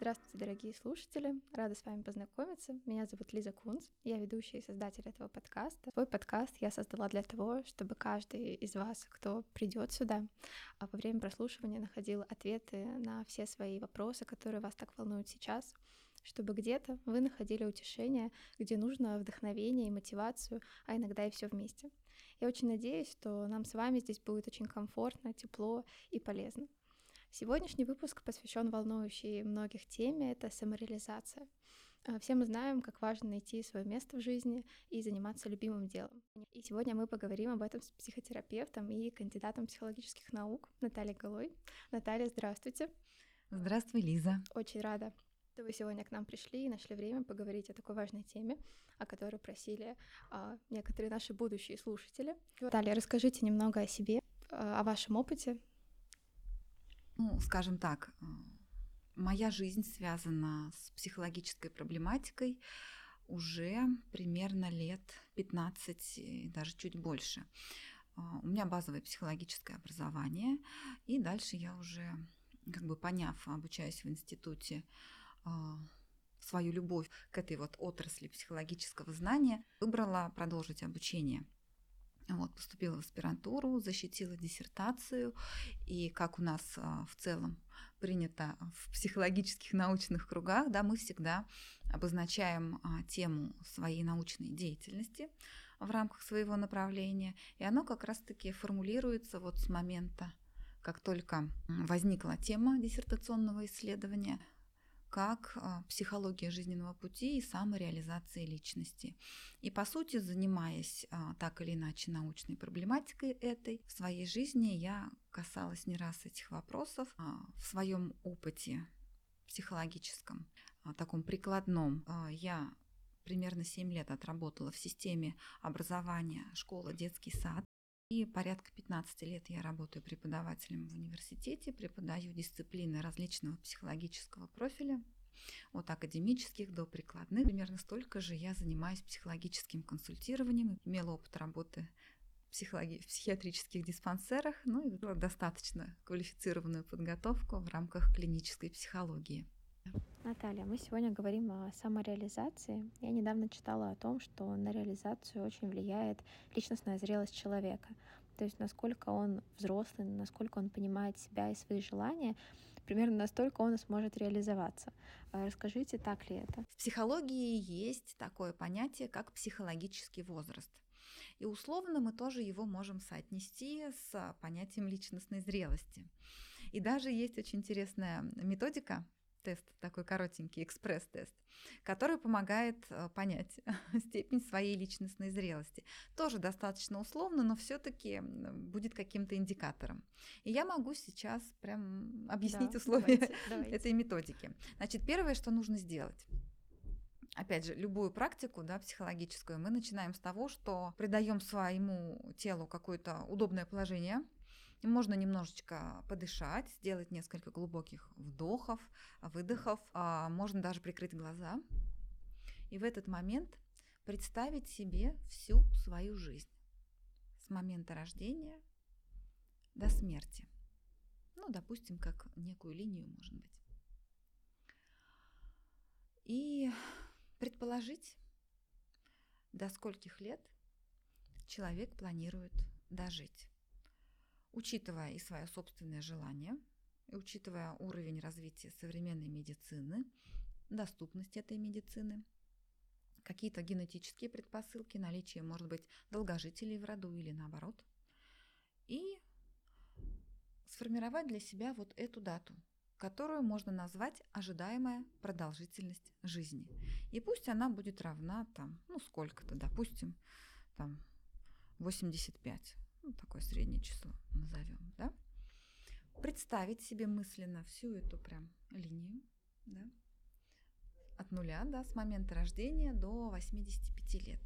Здравствуйте, дорогие слушатели! Рада с вами познакомиться. Меня зовут Лиза Кунц, я ведущая и создатель этого подкаста. Свой подкаст я создала для того, чтобы каждый из вас, кто придет сюда, а во время прослушивания находил ответы на все свои вопросы, которые вас так волнуют сейчас, чтобы где-то вы находили утешение, где нужно вдохновение и мотивацию, а иногда и все вместе. Я очень надеюсь, что нам с вами здесь будет очень комфортно, тепло и полезно. Сегодняшний выпуск посвящен волнующей многих теме — это самореализация. А, все мы знаем, как важно найти свое место в жизни и заниматься любимым делом. И сегодня мы поговорим об этом с психотерапевтом и кандидатом психологических наук Натальей Голой. Наталья, здравствуйте. Здравствуй, Лиза. Очень рада, что вы сегодня к нам пришли и нашли время поговорить о такой важной теме, о которой просили а, некоторые наши будущие слушатели. Наталья, расскажите немного о себе, а, о вашем опыте, ну, скажем так, э, моя жизнь связана с психологической проблематикой уже примерно лет 15 и даже чуть больше. А, у меня базовое психологическое образование, и дальше я уже, как бы поняв, обучаясь в институте, а, свою любовь к этой вот отрасли психологического знания, выбрала продолжить обучение – вот, поступила в аспирантуру, защитила диссертацию, и как у нас а, в целом принято в психологических научных кругах, да, мы всегда обозначаем а, тему своей научной деятельности в рамках своего направления, и оно как раз-таки формулируется вот с момента, как только возникла тема диссертационного исследования – как а, психология жизненного пути и самореализации личности. И по сути, занимаясь а, так или иначе научной проблематикой этой, в своей жизни я касалась не раз этих вопросов а, в своем опыте психологическом, таком прикладном. Я примерно 7 лет отработала в системе образования школа, детский сад. И порядка 15 лет я работаю преподавателем в университете, преподаю дисциплины различного психологического профиля, от академических до прикладных. Примерно столько же я занимаюсь психологическим консультированием, имела опыт работы психологи- в психиатрических диспансерах, ну и достаточно квалифицированную подготовку в рамках клинической психологии. Наталья, мы сегодня говорим о самореализации. Я недавно читала о том, что на реализацию очень влияет личностная зрелость человека. То есть насколько он взрослый, насколько он понимает себя и свои желания, примерно настолько он сможет реализоваться. А расскажите, так ли это? В психологии есть такое понятие, как психологический возраст. И условно мы тоже его можем соотнести с понятием личностной зрелости. И даже есть очень интересная методика, тест, такой коротенький экспресс-тест, который помогает э, понять степень своей личностной зрелости. Тоже достаточно условно, но все-таки будет каким-то индикатором. И я могу сейчас прям объяснить да, условия давайте, давайте. этой методики. Значит, первое, что нужно сделать. Опять же, любую практику да, психологическую мы начинаем с того, что придаем своему телу какое-то удобное положение, можно немножечко подышать, сделать несколько глубоких вдохов, выдохов. А можно даже прикрыть глаза. И в этот момент представить себе всю свою жизнь. С момента рождения до смерти. Ну, допустим, как некую линию, может быть. И предположить, до скольких лет человек планирует дожить учитывая и свое собственное желание, и учитывая уровень развития современной медицины, доступность этой медицины, какие-то генетические предпосылки, наличие, может быть, долгожителей в роду или наоборот, и сформировать для себя вот эту дату, которую можно назвать ожидаемая продолжительность жизни. И пусть она будет равна там, ну сколько-то, допустим, там 85 ну, такое среднее число назовем, да, представить себе мысленно всю эту прям линию, да, от нуля, да, с момента рождения до 85 лет.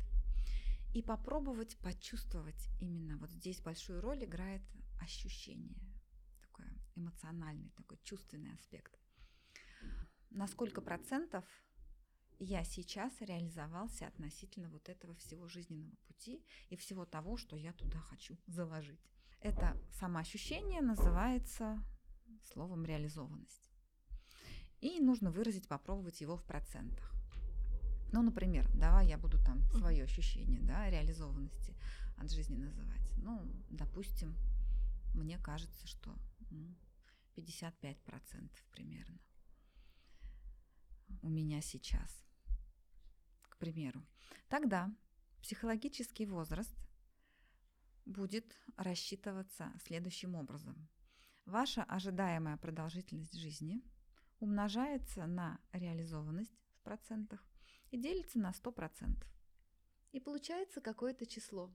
И попробовать почувствовать именно вот здесь большую роль играет ощущение, такое эмоциональный, такой чувственный аспект. На сколько процентов я сейчас реализовался относительно вот этого всего жизненного пути и всего того, что я туда хочу заложить. Это самоощущение называется словом реализованность. И нужно выразить, попробовать его в процентах. Ну, например, давай я буду там свое ощущение да, реализованности от жизни называть. Ну, допустим, мне кажется, что ну, 55% примерно у меня сейчас, примеру. Тогда психологический возраст будет рассчитываться следующим образом. Ваша ожидаемая продолжительность жизни умножается на реализованность в процентах и делится на 100%. И получается какое-то число.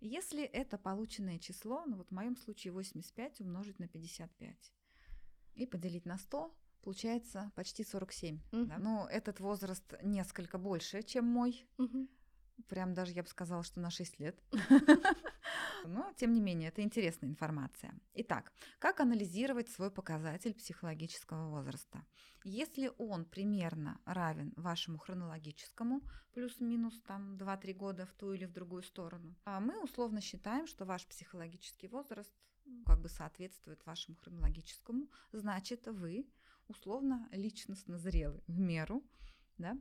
Если это полученное число, ну вот в моем случае 85 умножить на 55 и поделить на 100, получается почти 47. Mm-hmm. Да? Но этот возраст несколько больше, чем мой. Mm-hmm. Прям даже я бы сказала, что на 6 лет. Но, тем не менее, это интересная информация. Итак, как анализировать свой показатель психологического возраста? Если он примерно равен вашему хронологическому, плюс-минус там 2-3 года в ту или в другую сторону, а мы условно считаем, что ваш психологический возраст как бы соответствует вашему хронологическому, значит, вы условно личностно зрелы в меру, да,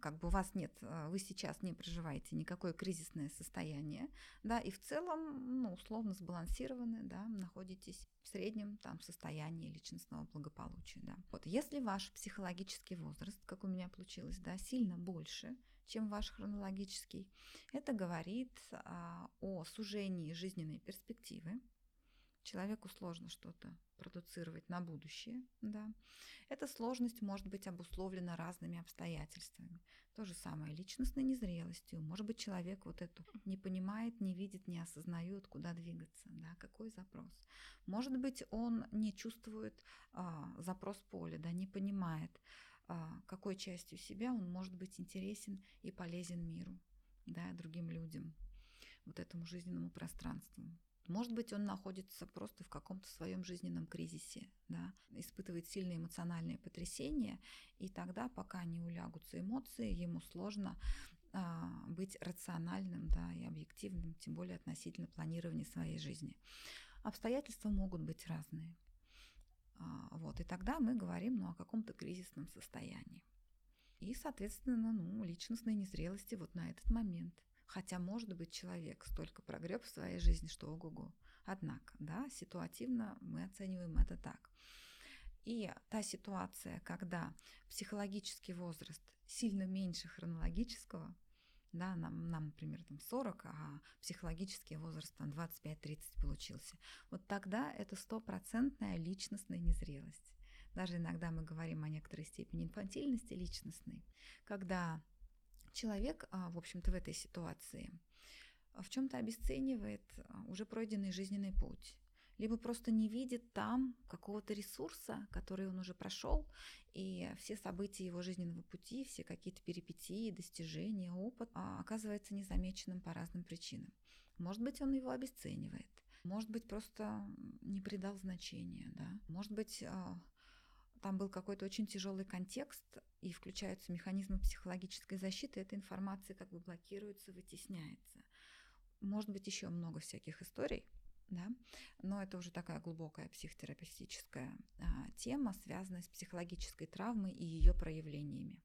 как бы у вас нет, э, вы сейчас не проживаете никакое кризисное состояние, да, и в целом, ну, условно сбалансированы, да, находитесь в среднем там состоянии личностного благополучия, да. Вот, если ваш психологический возраст, как у меня получилось, да, сильно больше, чем ваш хронологический, это говорит а, о сужении жизненной перспективы, человеку сложно что-то продуцировать на будущее, да. Эта сложность может быть обусловлена разными обстоятельствами. То же самое личностной незрелостью. Может быть, человек вот эту не понимает, не видит, не осознает, куда двигаться, да, какой запрос. Может быть, он не чувствует а, запрос поля, да, не понимает, а, какой частью себя он может быть интересен и полезен миру, да, другим людям, вот этому жизненному пространству. Может быть, он находится просто в каком-то своем жизненном кризисе, да, испытывает сильные эмоциональные потрясения, и тогда, пока не улягутся эмоции, ему сложно а, быть рациональным да, и объективным, тем более относительно планирования своей жизни. Обстоятельства могут быть разные. А, вот, и тогда мы говорим ну, о каком-то кризисном состоянии. И, соответственно, ну, личностной незрелости вот на этот момент. Хотя, может быть, человек столько прогреб в своей жизни, что ого-го. Однако, да, ситуативно мы оцениваем это так. И та ситуация, когда психологический возраст сильно меньше хронологического, да, нам, нам, например, там 40, а психологический возраст там 25-30 получился. Вот тогда это стопроцентная личностная незрелость. Даже иногда мы говорим о некоторой степени инфантильности личностной, когда человек, а, в общем-то, в этой ситуации а, в чем-то обесценивает а, уже пройденный жизненный путь либо просто не видит там какого-то ресурса, который он уже прошел, и все события его жизненного пути, все какие-то перипетии, достижения, опыт оказывается незамеченным по разным причинам. Может быть, он его обесценивает, может быть, просто не придал значения, да? может быть, там был какой-то очень тяжелый контекст, и включаются механизмы психологической защиты, эта информация как бы блокируется, вытесняется. Может быть, еще много всяких историй, да, но это уже такая глубокая психотерапевтическая а, тема, связанная с психологической травмой и ее проявлениями.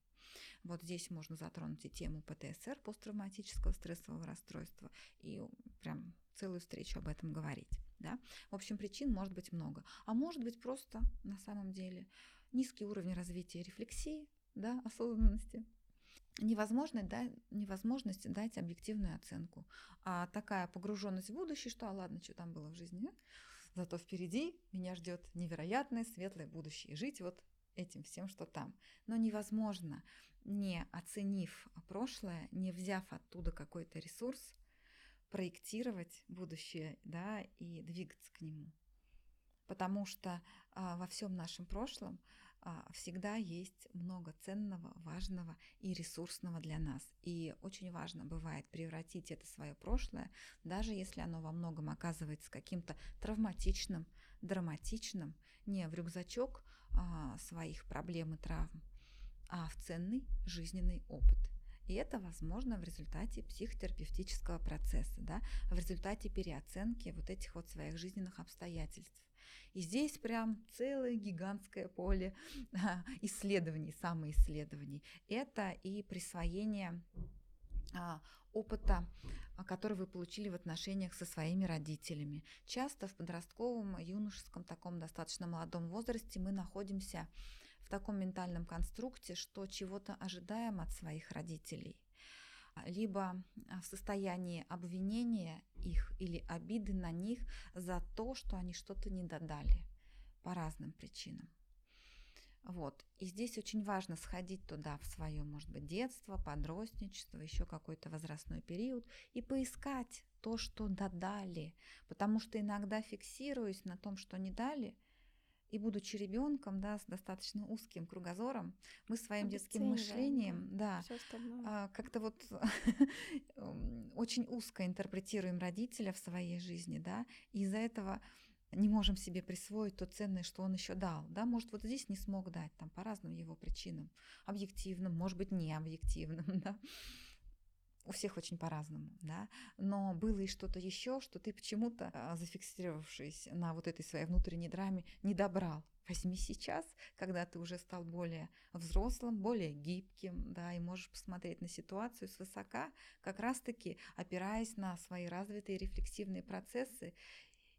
Вот здесь можно затронуть и тему ПТСР, посттравматического стрессового расстройства, и прям целую встречу об этом говорить. Да? В общем, причин может быть много. А может быть просто на самом деле низкий уровень развития рефлексии, да, осознанности, невозможность, да, невозможность дать объективную оценку. А такая погруженность в будущее, что, а ладно, что там было в жизни, зато впереди меня ждет невероятное светлое будущее. Жить вот этим всем, что там. Но невозможно, не оценив прошлое, не взяв оттуда какой-то ресурс, проектировать будущее, да, и двигаться к нему. Потому что а, во всем нашем прошлом а, всегда есть много ценного, важного и ресурсного для нас. И очень важно бывает превратить это свое прошлое, даже если оно во многом оказывается каким-то травматичным, драматичным, не в рюкзачок а, своих проблем и травм, а в ценный жизненный опыт. И это возможно в результате психотерапевтического процесса, да, в результате переоценки вот этих вот своих жизненных обстоятельств. И здесь прям целое гигантское поле исследований, самоисследований. Это и присвоение а, опыта, а, который вы получили в отношениях со своими родителями. Часто в подростковом, юношеском, таком достаточно молодом возрасте мы находимся таком ментальном конструкте, что чего-то ожидаем от своих родителей либо в состоянии обвинения их или обиды на них за то, что они что-то не додали по разным причинам. Вот. И здесь очень важно сходить туда в свое, может быть, детство, подростничество, еще какой-то возрастной период и поискать то, что додали. Потому что иногда фиксируясь на том, что не дали, и будучи ребенком, да, с достаточно узким кругозором, мы своим детским мышлением, да, да как-то вот очень узко интерпретируем родителя в своей жизни, да, и из-за этого не можем себе присвоить то ценное, что он еще дал. Да? Может, вот здесь не смог дать, там, по разным его причинам, объективным, может быть, не объективным. Да? У всех очень по-разному, да, но было и что-то еще, что ты почему-то, а, зафиксировавшись на вот этой своей внутренней драме, не добрал. Возьми сейчас, когда ты уже стал более взрослым, более гибким, да, и можешь посмотреть на ситуацию свысока, как раз-таки опираясь на свои развитые рефлексивные процессы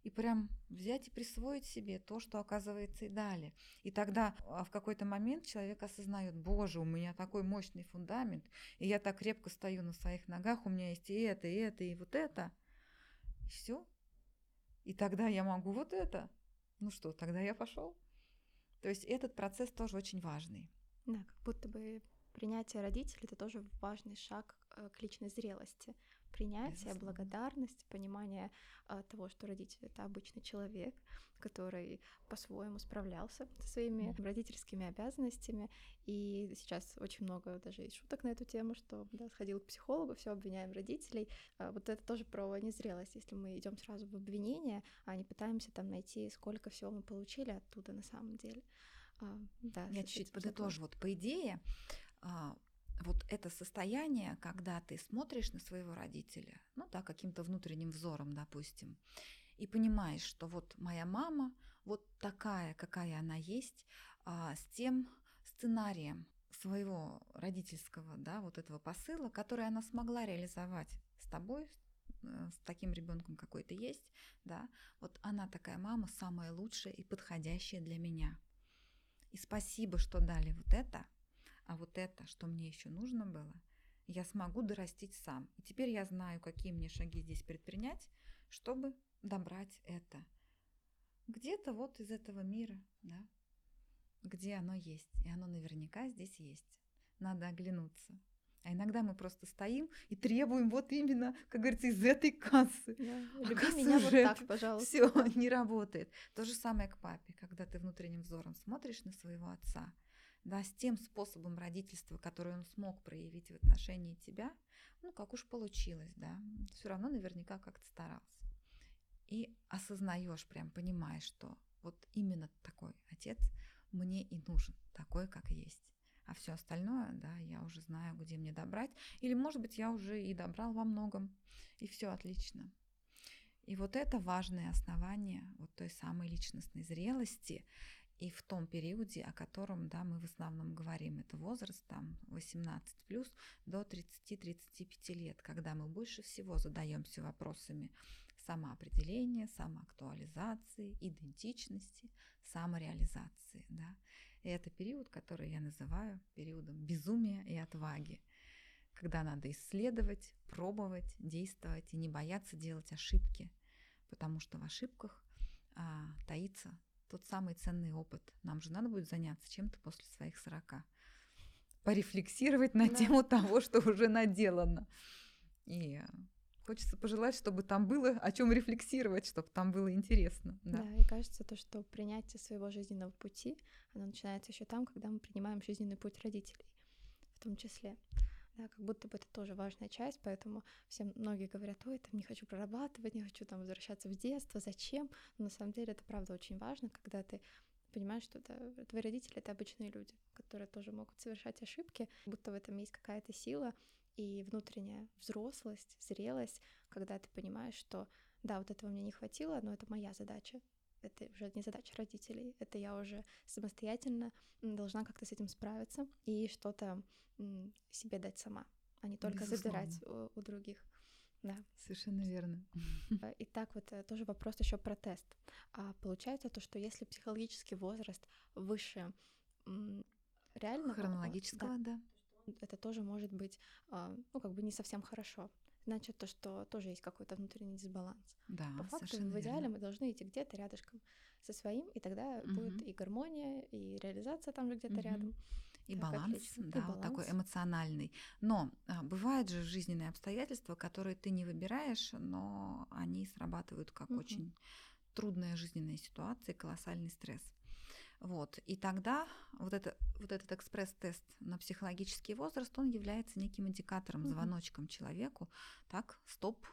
и прям взять и присвоить себе то, что оказывается и дали. И тогда а, в какой-то момент человек осознает, боже, у меня такой мощный фундамент, и я так крепко стою на своих ногах, у меня есть и это, и это, и вот это. И все. И тогда я могу вот это. Ну что, тогда я пошел. То есть этот процесс тоже очень важный. Да, как будто бы принятие родителей это тоже важный шаг э, к личной зрелости принятие, Безусловно. благодарность, понимание а, того, что родитель это обычный человек, который по-своему справлялся со своими mm. родительскими обязанностями. И сейчас очень много даже есть шуток на эту тему, что да, сходил к психологу, все обвиняем родителей. А, вот это тоже про незрелость. Если мы идем сразу в обвинение, а не пытаемся там найти, сколько всего мы получили оттуда на самом деле. А, да, Я чуть-чуть подытожу. Вот по идее, а, вот это состояние, когда ты смотришь на своего родителя, ну да, каким-то внутренним взором, допустим, и понимаешь, что вот моя мама вот такая, какая она есть, а, с тем сценарием своего родительского, да, вот этого посыла, который она смогла реализовать с тобой, э, с таким ребенком, какой ты есть, да, вот она такая мама, самая лучшая и подходящая для меня. И спасибо, что дали вот это, а вот это, что мне еще нужно было, я смогу дорастить сам. И теперь я знаю, какие мне шаги здесь предпринять, чтобы добрать это. Где-то вот из этого мира, да, где оно есть. И оно наверняка здесь есть. Надо оглянуться. А иногда мы просто стоим и требуем вот именно, как говорится, из этой кассы. Да. Люби меня вот так, пожалуйста. Все не работает. То же самое к папе, когда ты внутренним взором смотришь на своего отца – да, с тем способом родительства, который он смог проявить в отношении тебя, ну, как уж получилось, да, все равно наверняка как-то старался. И осознаешь, прям понимаешь, что вот именно такой отец мне и нужен, такой, как есть. А все остальное, да, я уже знаю, где мне добрать. Или, может быть, я уже и добрал во многом, и все отлично. И вот это важное основание вот той самой личностной зрелости, и в том периоде, о котором да, мы в основном говорим, это возраст там 18 плюс до 30-35 лет, когда мы больше всего задаемся вопросами самоопределения, самоактуализации, идентичности, самореализации. Да? И это период, который я называю периодом безумия и отваги, когда надо исследовать, пробовать, действовать и не бояться делать ошибки, потому что в ошибках а, таится тот самый ценный опыт. Нам же надо будет заняться чем-то после своих 40. Порефлексировать на да. тему того, что уже наделано. И хочется пожелать, чтобы там было о чем рефлексировать, чтобы там было интересно. Да. да, и кажется то, что принятие своего жизненного пути, оно начинается еще там, когда мы принимаем жизненный путь родителей, в том числе да, как будто бы это тоже важная часть, поэтому все многие говорят, ой, там не хочу прорабатывать, не хочу там возвращаться в детство, зачем? Но на самом деле это правда очень важно, когда ты понимаешь, что это, твои родители — это обычные люди, которые тоже могут совершать ошибки, будто в этом есть какая-то сила и внутренняя взрослость, зрелость, когда ты понимаешь, что да, вот этого мне не хватило, но это моя задача, это уже не задача родителей, это я уже самостоятельно должна как-то с этим справиться и что-то себе дать сама, а не только Безусловно. забирать у, у других. Да. Совершенно верно. Э, и так вот э, тоже вопрос еще про тест. А получается то, что если психологический возраст выше реально хронологического, да, да, это тоже может быть, а, ну как бы не совсем хорошо. Значит то, что тоже есть какой-то внутренний дисбаланс. Да, По факту в идеале верно. мы должны идти где-то рядышком со своим, и тогда угу. будет и гармония, и реализация там же где-то угу. рядом. И баланс, отлично. да, и баланс. вот такой эмоциональный. Но а, бывают же жизненные обстоятельства, которые ты не выбираешь, но они срабатывают как угу. очень трудная жизненная ситуация, колоссальный стресс. Вот. И тогда вот, это, вот этот экспресс-тест на психологический возраст, он является неким индикатором, звоночком человеку. Так, стоп,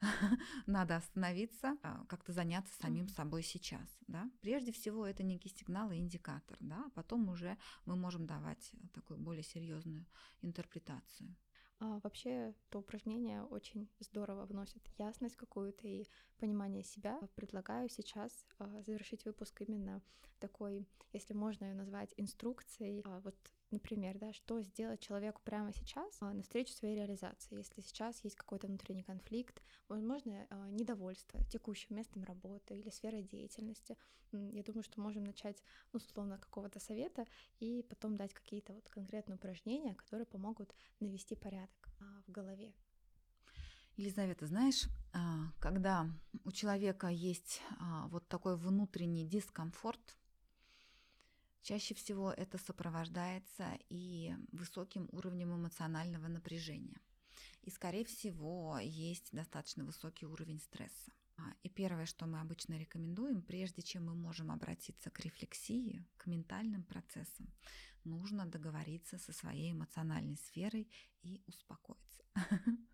надо остановиться, а, как-то заняться самим собой сейчас. Да? Прежде всего, это некий сигнал и индикатор, да? а потом уже мы можем давать такую более серьезную интерпретацию. А, вообще, то упражнение очень здорово вносит ясность какую-то и понимание себя. Предлагаю сейчас а, завершить выпуск именно такой, если можно ее назвать инструкцией, а, вот Например, да, что сделать человеку прямо сейчас а, навстречу своей реализации, если сейчас есть какой-то внутренний конфликт, возможно, а, недовольство текущим местом работы или сферой деятельности. Я думаю, что можем начать, ну, условно, какого-то совета и потом дать какие-то вот конкретные упражнения, которые помогут навести порядок а, в голове. Елизавета, знаешь, когда у человека есть вот такой внутренний дискомфорт, Чаще всего это сопровождается и высоким уровнем эмоционального напряжения. И, скорее всего, есть достаточно высокий уровень стресса. А, и первое, что мы обычно рекомендуем, прежде чем мы можем обратиться к рефлексии, к ментальным процессам, нужно договориться со своей эмоциональной сферой и успокоиться.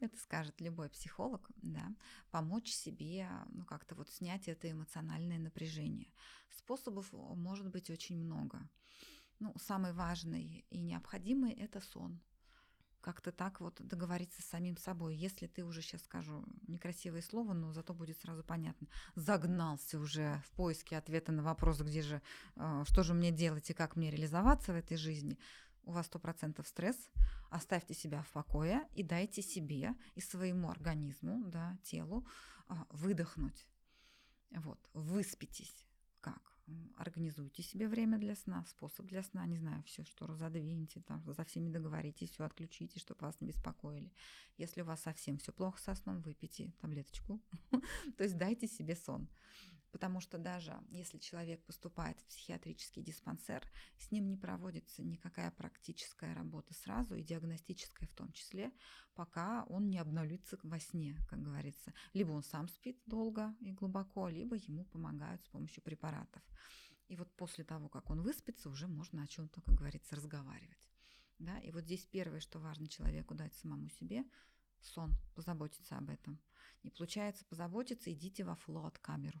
Это скажет любой психолог, да, помочь себе, ну как-то вот снять это эмоциональное напряжение. Способов может быть очень много. Ну, самый важный и необходимый – это сон как-то так вот договориться с самим собой. Если ты уже сейчас скажу некрасивое слово, но зато будет сразу понятно, загнался уже в поиске ответа на вопрос, где же, э, что же мне делать и как мне реализоваться в этой жизни, у вас сто процентов стресс, оставьте себя в покое и дайте себе и своему организму, да, телу а, выдохнуть. Вот, выспитесь. Как? Организуйте себе время для сна, способ для сна, не знаю, все, что разодвиньте, там, за всеми договоритесь, все отключите, чтобы вас не беспокоили. Если у вас совсем все плохо со сном, выпейте таблеточку. То есть дайте себе сон. Потому что даже если человек поступает в психиатрический диспансер, с ним не проводится никакая практическая работа сразу, и диагностическая в том числе, пока он не обновится во сне, как говорится. Либо он сам спит долго и глубоко, либо ему помогают с помощью препаратов. И вот после того, как он выспится, уже можно о чем-то, как говорится, разговаривать. Да? И вот здесь первое, что важно человеку дать самому себе, сон, позаботиться об этом. Не получается позаботиться, идите во флот камеру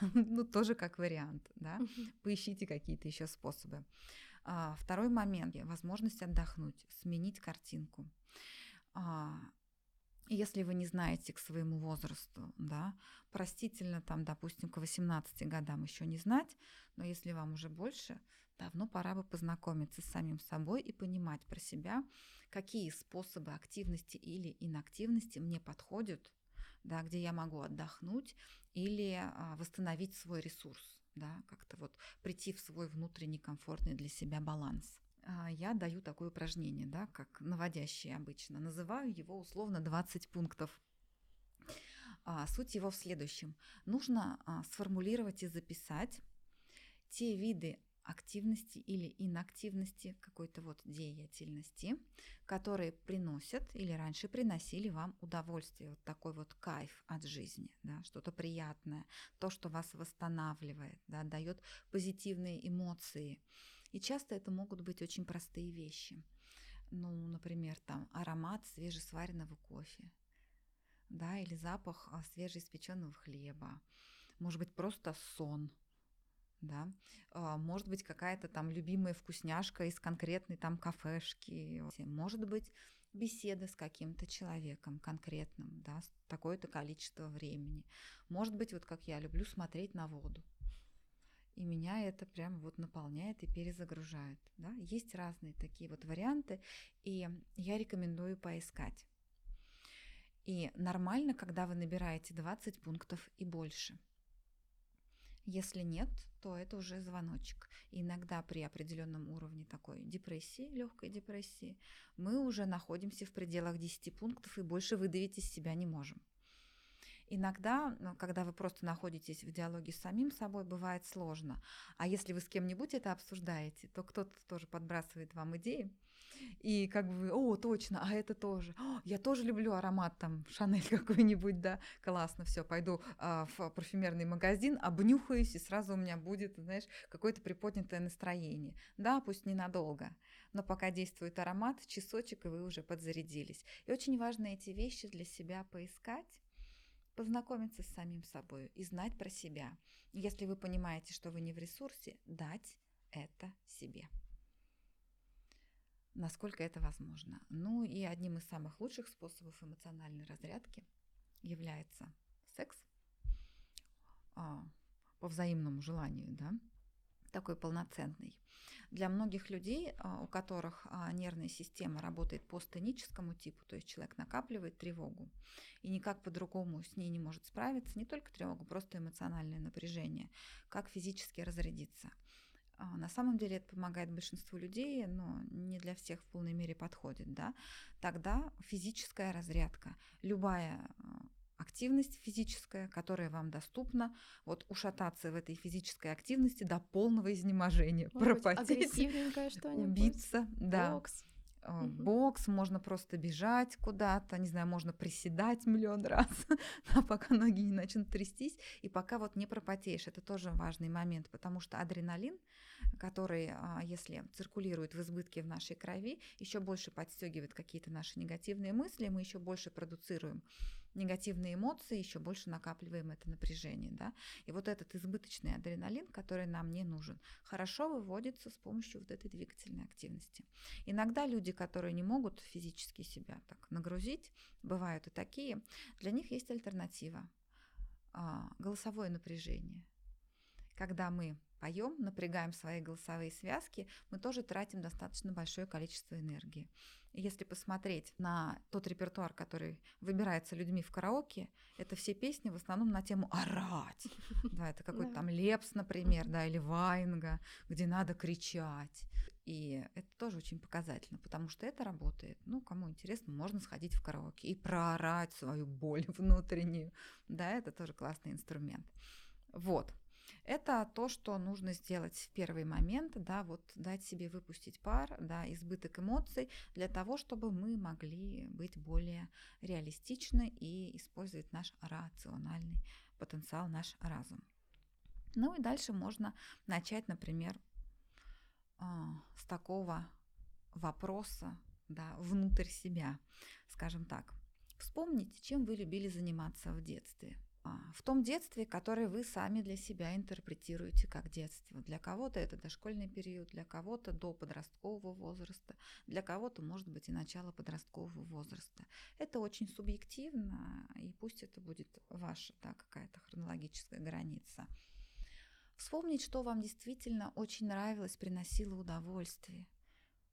ну, тоже как вариант, да. Поищите какие-то еще способы. А, второй момент – возможность отдохнуть, сменить картинку. А, если вы не знаете к своему возрасту, да, простительно там, допустим, к 18 годам еще не знать, но если вам уже больше, давно пора бы познакомиться с самим собой и понимать про себя, какие способы активности или инактивности мне подходят да, где я могу отдохнуть или а, восстановить свой ресурс, да, как-то вот прийти в свой внутренний комфортный для себя баланс. А, я даю такое упражнение, да, как наводящее обычно. Называю его условно 20 пунктов. А, суть его в следующем. Нужно сформулировать и записать те виды активности или инактивности, какой-то вот деятельности, которые приносят или раньше приносили вам удовольствие, вот такой вот кайф от жизни, да, что-то приятное, то, что вас восстанавливает, да, дает позитивные эмоции. И часто это могут быть очень простые вещи. Ну, например, там аромат свежесваренного кофе, да, или запах а, свежеиспеченного хлеба, может быть, просто сон – да, а, может быть какая-то там любимая вкусняшка из конкретной там кафешки, может быть беседа с каким-то человеком конкретным, да, такое-то количество времени. Может быть, вот как я люблю смотреть на воду. И меня это прям вот наполняет и перезагружает. Да? Есть разные такие вот варианты, и я рекомендую поискать. И нормально, когда вы набираете 20 пунктов и больше. Если нет, то это уже звоночек. И иногда при определенном уровне такой депрессии, легкой депрессии, мы уже находимся в пределах 10 пунктов и больше выдавить из себя не можем. Иногда, ну, когда вы просто находитесь в диалоге с самим собой, бывает сложно. А если вы с кем-нибудь это обсуждаете, то кто-то тоже подбрасывает вам идеи. И как бы о, точно, а это тоже. О, я тоже люблю аромат там Шанель какой-нибудь, да, классно, все, пойду а, в парфюмерный магазин, обнюхаюсь, и сразу у меня будет, знаешь, какое-то приподнятое настроение. Да, пусть ненадолго, но пока действует аромат, часочек, и вы уже подзарядились. И очень важно эти вещи для себя поискать, познакомиться с самим собой и знать про себя. Если вы понимаете, что вы не в ресурсе, дать это себе. Насколько это возможно. Ну и одним из самых лучших способов эмоциональной разрядки является секс а, по взаимному желанию, да, такой полноценный. Для многих людей, а, у которых а, нервная система работает по стеническому типу, то есть человек накапливает тревогу и никак по-другому с ней не может справиться, не только тревогу, просто эмоциональное напряжение, как физически разрядиться. А, на самом деле это помогает большинству людей, но не для всех в полной мере подходит. Да? Тогда физическая разрядка, любая активность физическая, которая вам доступна, вот ушататься в этой физической активности до полного изнеможения, Может пропотеть, убиться, да. Бокс. Угу. Бокс, можно просто бежать куда-то, не знаю, можно приседать миллион раз, а пока ноги не начнут трястись, и пока вот не пропотеешь. Это тоже важный момент, потому что адреналин, который, а, если циркулирует в избытке в нашей крови, еще больше подстегивает какие-то наши негативные мысли, мы еще больше продуцируем негативные эмоции, еще больше накапливаем это напряжение. Да? И вот этот избыточный адреналин, который нам не нужен, хорошо выводится с помощью вот этой двигательной активности. Иногда люди, которые не могут физически себя так нагрузить, бывают и такие, для них есть альтернатива. А, голосовое напряжение. Когда мы поем, напрягаем свои голосовые связки, мы тоже тратим достаточно большое количество энергии. Если посмотреть на тот репертуар, который выбирается людьми в караоке, это все песни в основном на тему орать. Да, это какой-то там Лепс, например, да, или Вайнга, где надо кричать. И это тоже очень показательно, потому что это работает. Ну, кому интересно, можно сходить в караоке и проорать свою боль внутреннюю. Да, это тоже классный инструмент. Вот. Это то, что нужно сделать в первый момент, да, вот дать себе выпустить пар, да, избыток эмоций для того, чтобы мы могли быть более реалистичны и использовать наш рациональный потенциал, наш разум. Ну и дальше можно начать, например, а, с такого вопроса, да, внутрь себя, скажем так. Вспомните, чем вы любили заниматься в детстве – в том детстве, которое вы сами для себя интерпретируете как детство. Для кого-то это дошкольный период, для кого-то до подросткового возраста, для кого-то, может быть, и начало подросткового возраста. Это очень субъективно, и пусть это будет ваша да, какая-то хронологическая граница. Вспомнить, что вам действительно очень нравилось, приносило удовольствие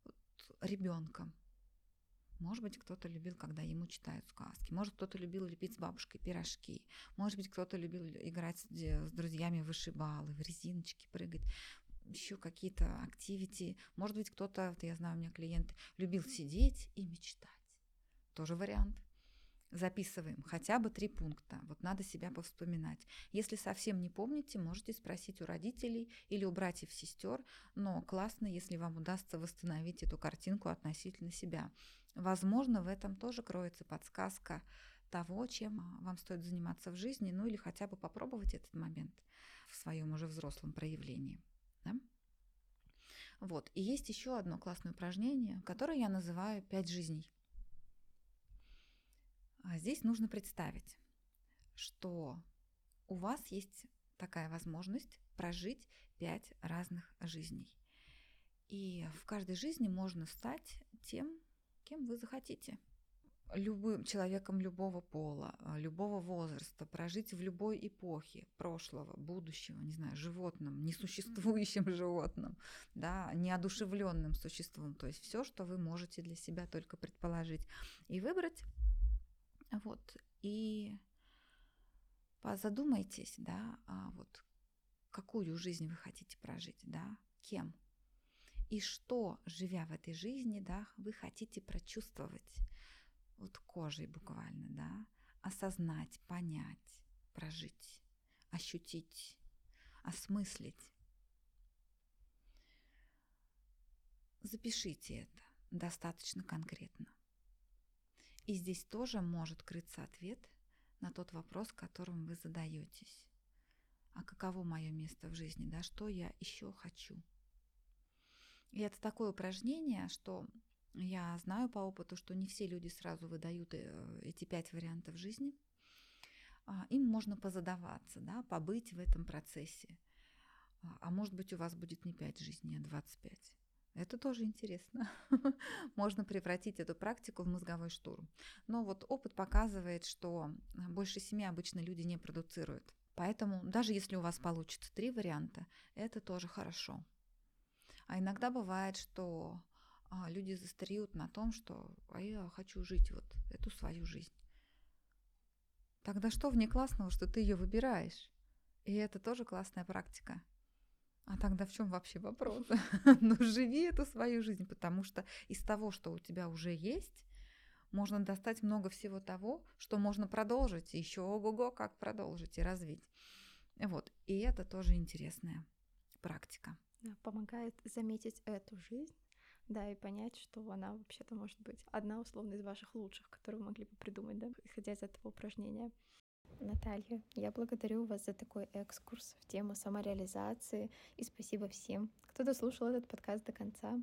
вот, ребенком, может быть, кто-то любил, когда ему читают сказки. Может, кто-то любил лепить с бабушкой пирожки. Может быть, кто-то любил играть с друзьями в вышибалы, в резиночки прыгать еще какие-то активити. Может быть, кто-то, я знаю, у меня клиенты, любил сидеть и мечтать. Тоже вариант. Записываем хотя бы три пункта. Вот надо себя повспоминать. Если совсем не помните, можете спросить у родителей или у братьев, сестер. Но классно, если вам удастся восстановить эту картинку относительно себя. Возможно, в этом тоже кроется подсказка того, чем а, вам стоит заниматься в жизни, ну или хотя бы попробовать этот момент в своем уже взрослом проявлении. Да? Вот. И есть еще одно классное упражнение, которое я называю «пять жизней». А здесь нужно представить, что у вас есть такая возможность прожить пять разных жизней. И в каждой жизни можно стать тем, кем вы захотите. Любым человеком любого пола, а, любого возраста, прожить в любой эпохе прошлого, будущего, не знаю, животным, несуществующим животным, да, неодушевленным существом. То есть все, что вы можете для себя только предположить и выбрать. Вот. И задумайтесь, да, а вот какую жизнь вы хотите прожить, да, кем и что, живя в этой жизни, да, вы хотите прочувствовать вот кожей буквально, да, осознать, понять, прожить, ощутить, осмыслить. Запишите это достаточно конкретно. И здесь тоже может крыться ответ на тот вопрос, которым вы задаетесь. А каково мое место в жизни, да, что я еще хочу – и это такое упражнение, что я знаю по опыту, что не все люди сразу выдают э, эти пять вариантов жизни. А, им можно позадаваться, да, побыть в этом процессе. А, а может быть, у вас будет не пять жизней, а 25. Это тоже интересно. Можно превратить эту практику в мозговой штурм. Но вот опыт показывает, что больше семи обычно люди не продуцируют. Поэтому даже если у вас получится три варианта, это тоже хорошо. А иногда бывает, что а, люди застреют на том, что а я хочу жить вот эту свою жизнь. Тогда что в ней классного, что ты ее выбираешь? И это тоже классная практика. А тогда в чем вообще вопрос? ну, живи эту свою жизнь, потому что из того, что у тебя уже есть, можно достать много всего того, что можно продолжить, еще ого-го, как продолжить и развить. Вот, и это тоже интересная практика помогает заметить эту жизнь, да, и понять, что она вообще-то может быть одна условно из ваших лучших, которые вы могли бы придумать, да, исходя из этого упражнения. Наталья, я благодарю вас за такой экскурс в тему самореализации и спасибо всем, кто дослушал этот подкаст до конца.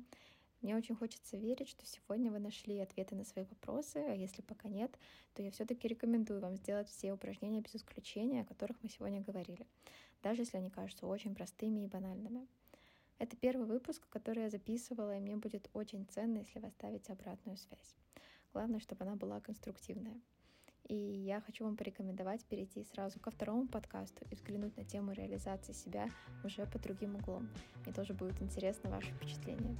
Мне очень хочется верить, что сегодня вы нашли ответы на свои вопросы, а если пока нет, то я все-таки рекомендую вам сделать все упражнения без исключения, о которых мы сегодня говорили, даже если они кажутся очень простыми и банальными. Это первый выпуск, который я записывала, и мне будет очень ценно, если вы оставите обратную связь. Главное, чтобы она была конструктивная. И я хочу вам порекомендовать перейти сразу ко второму подкасту и взглянуть на тему реализации себя уже под другим углом. Мне тоже будет интересно ваше впечатление.